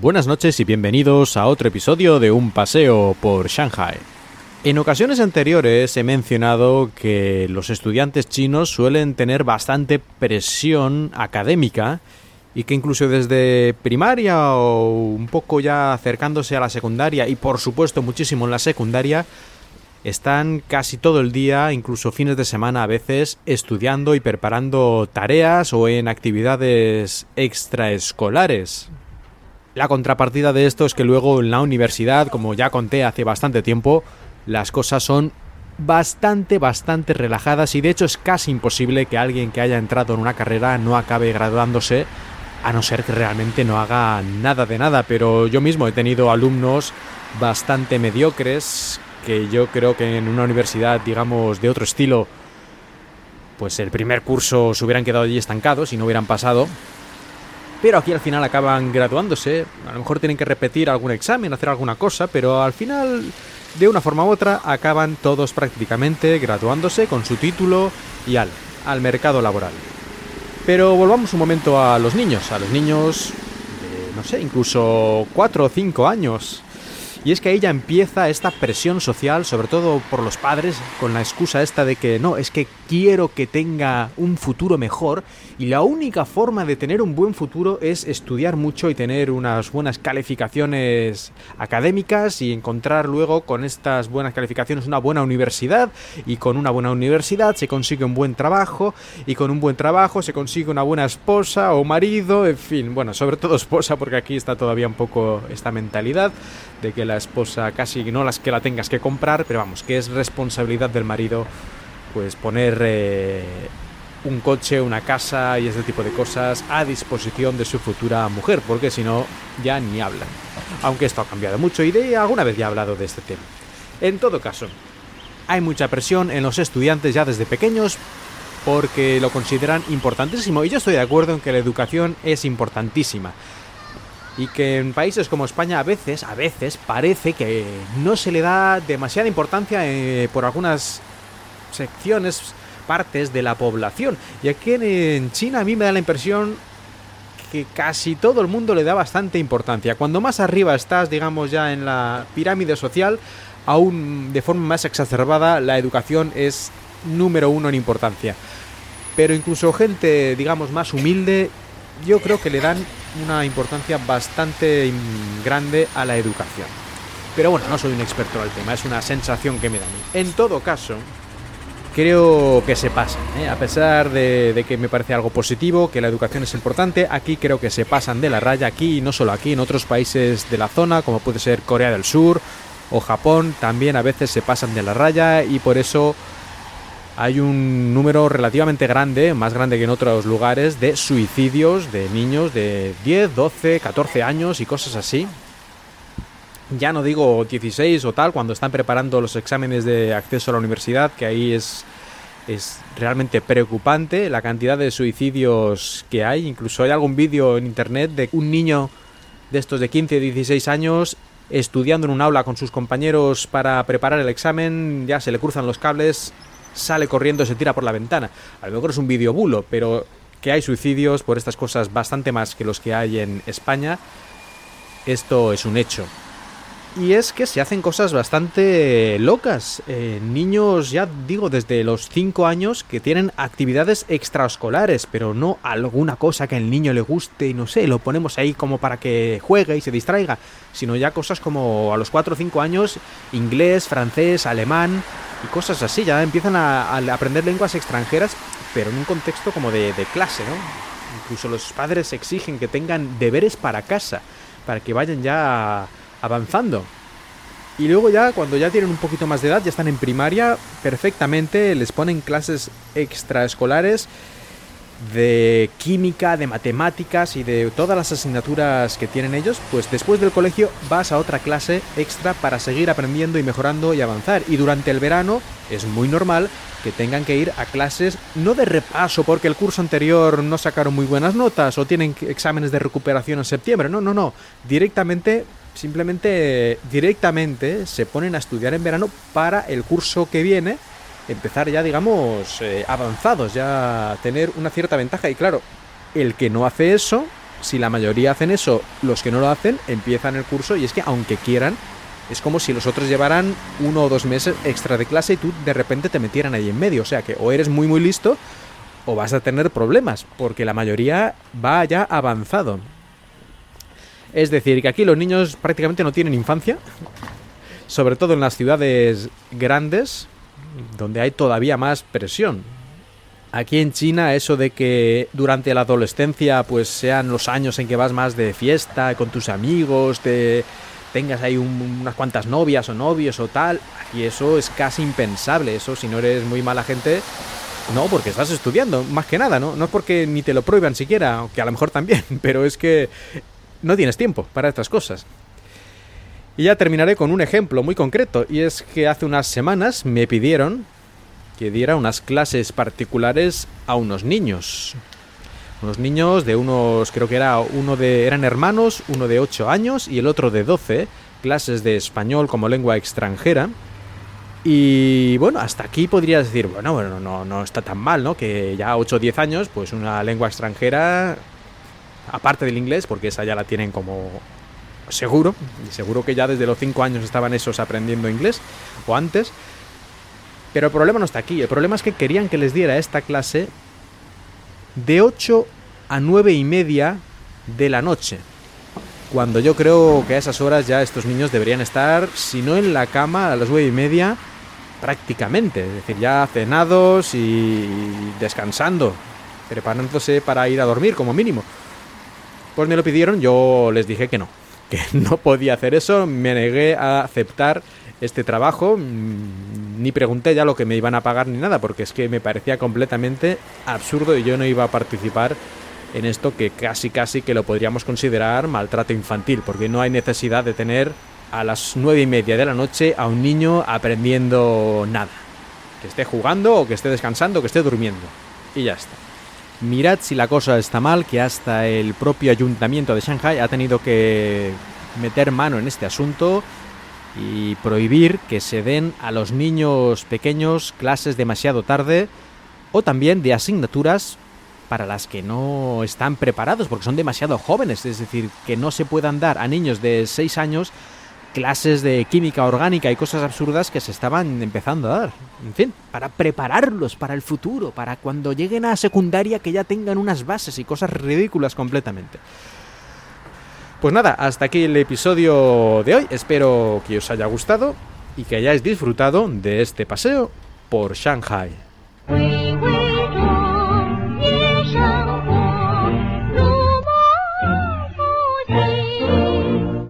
Buenas noches y bienvenidos a otro episodio de Un paseo por Shanghai. En ocasiones anteriores he mencionado que los estudiantes chinos suelen tener bastante presión académica y que incluso desde primaria o un poco ya acercándose a la secundaria y por supuesto muchísimo en la secundaria están casi todo el día, incluso fines de semana a veces, estudiando y preparando tareas o en actividades extraescolares. La contrapartida de esto es que luego en la universidad, como ya conté hace bastante tiempo, las cosas son bastante, bastante relajadas y de hecho es casi imposible que alguien que haya entrado en una carrera no acabe graduándose a no ser que realmente no haga nada de nada, pero yo mismo he tenido alumnos bastante mediocres que yo creo que en una universidad, digamos, de otro estilo, pues el primer curso se hubieran quedado allí estancados y no hubieran pasado. Pero aquí al final acaban graduándose, a lo mejor tienen que repetir algún examen, hacer alguna cosa, pero al final, de una forma u otra, acaban todos prácticamente graduándose con su título y al, al mercado laboral. Pero volvamos un momento a los niños, a los niños de, no sé, incluso 4 o 5 años. Y es que ahí ya empieza esta presión social, sobre todo por los padres, con la excusa esta de que no, es que quiero que tenga un futuro mejor y la única forma de tener un buen futuro es estudiar mucho y tener unas buenas calificaciones académicas y encontrar luego con estas buenas calificaciones una buena universidad. Y con una buena universidad se consigue un buen trabajo y con un buen trabajo se consigue una buena esposa o marido, en fin, bueno, sobre todo esposa porque aquí está todavía un poco esta mentalidad de que la esposa casi no las que la tengas que comprar, pero vamos, que es responsabilidad del marido pues poner eh, un coche, una casa y ese tipo de cosas a disposición de su futura mujer, porque si no ya ni hablan. Aunque esto ha cambiado mucho y de alguna vez ya he hablado de este tema. En todo caso, hay mucha presión en los estudiantes ya desde pequeños porque lo consideran importantísimo y yo estoy de acuerdo en que la educación es importantísima y que en países como España a veces, a veces parece que no se le da demasiada importancia eh, por algunas secciones, partes de la población. Y aquí en China a mí me da la impresión que casi todo el mundo le da bastante importancia. Cuando más arriba estás, digamos, ya en la pirámide social, aún de forma más exacerbada, la educación es número uno en importancia. Pero incluso gente, digamos, más humilde, yo creo que le dan una importancia bastante grande a la educación. Pero bueno, no soy un experto al tema, es una sensación que me da a mí. En todo caso, creo que se pasan. ¿eh? A pesar de, que me parece algo positivo, que la educación es importante, aquí creo que se pasan de la raya, aquí y no solo aquí, en otros países de la zona, como puede ser Corea del Sur o Japón, también a veces se pasan de la raya y por eso hay un número relativamente grande, más grande que en otros lugares, de suicidios de niños de 10, 12, 14 años y cosas así. Ya no digo 16 o tal, cuando están preparando los exámenes de acceso a la universidad, que ahí es, es realmente preocupante la cantidad de suicidios que hay. Incluso hay algún vídeo en internet de un niño de estos de 15 o 16 años estudiando en un aula con sus compañeros para preparar el examen, ya se le cruzan los cables, sale corriendo, se tira por la ventana. A lo mejor es un vídeo bulo, pero que hay suicidios por estas cosas bastante más que los que hay en España, esto es un hecho. Y es que se hacen cosas bastante locas. Eh, niños, ya digo, desde los 5 años que tienen actividades extraescolares, pero no alguna cosa que al niño le guste y no sé, lo ponemos ahí como para que juegue y se distraiga, sino ya cosas como a los 4 o 5 años inglés, francés, alemán y cosas así. Ya empiezan a, aprender lenguas extranjeras, pero en un contexto como de, de clase, ¿no? Incluso los padres exigen que tengan deberes para casa, para que vayan ya avanzando. Y luego ya, cuando ya tienen un poquito más de edad, ya están en primaria, perfectamente les ponen clases extraescolares de química, de matemáticas y de todas las asignaturas que tienen ellos, pues después del colegio vas a otra clase extra para seguir aprendiendo y mejorando y avanzar. Y durante el verano es muy normal que tengan que ir a clases no de repaso porque el curso anterior no sacaron muy buenas notas o tienen exámenes de recuperación en septiembre. No, no, no. Directamente simplemente directamente se ponen a estudiar en verano para el curso que viene empezar ya digamos eh, avanzados ya tener una cierta ventaja y claro el que no hace eso si la mayoría hacen eso, los que no lo hacen empiezan el curso y es que aunque quieran, es como si los otros llevaran uno o dos meses extra de clase y tú de repente te metieran ahí en medio. O sea que o eres muy muy listo o vas a tener problemas, porque la mayoría va ya avanzado. Es decir, que aquí los niños prácticamente no tienen infancia, sobre todo en las ciudades grandes, donde hay todavía más presión. Aquí en China eso de que durante la adolescencia pues sean los años en que vas más de fiesta con tus amigos, te tengas ahí unas cuantas novias o novios o tal, aquí eso es casi impensable, eso si no eres muy mala gente, no, porque estás estudiando, más que nada, ¿no? No es porque ni te lo prohíban siquiera, que a lo mejor también, pero es que no tienes tiempo para estas cosas. Y ya terminaré con un ejemplo muy concreto, y es que hace unas semanas me pidieron que diera unas clases particulares a unos niños. Unos niños de unos, creo que era uno de, eran hermanos, uno de 8 años y el otro de 12, clases de español como lengua extranjera. Y bueno, hasta aquí podrías decir, bueno, bueno, no, no está tan mal, ¿no? Que ya 8 o 10 años, pues una lengua extranjera, aparte del inglés, porque esa ya la tienen como seguro, y seguro que ya desde los 5 años estaban esos aprendiendo inglés, o antes. Pero el problema no está aquí, el problema es que querían que les diera esta clase de 8 a 9 y media de la noche. Cuando yo creo que a esas horas ya estos niños deberían estar, si no en la cama a las 9 y media, prácticamente. Es decir, ya cenados y descansando, preparándose para ir a dormir como mínimo. Pues me lo pidieron, yo les dije que no, que no podía hacer eso, me negué a aceptar este trabajo, mm, ni pregunté ya lo que me iban a pagar ni nada, porque es que me parecía completamente absurdo y yo no iba a participar en esto que casi casi que lo podríamos considerar maltrato infantil, porque no hay necesidad de tener a las nueve y media de la noche a un niño aprendiendo nada. Que esté jugando o que esté descansando o que esté durmiendo. Y ya está. Mirad si la cosa está mal, que hasta el propio ayuntamiento de Shanghai ha tenido que meter mano en este asunto y prohibir que se den a los niños pequeños clases demasiado tarde o también de asignaturas para las que no están preparados porque son demasiado jóvenes, es decir, que no se puedan dar a niños de 6 años clases de química orgánica y cosas absurdas que se estaban empezando a dar. En fin, para prepararlos para el futuro, para cuando lleguen a secundaria que ya tengan unas bases y cosas ridículas completamente. Pues nada, hasta aquí el episodio de hoy. Espero que os haya gustado y que hayáis disfrutado de este paseo por Shanghai.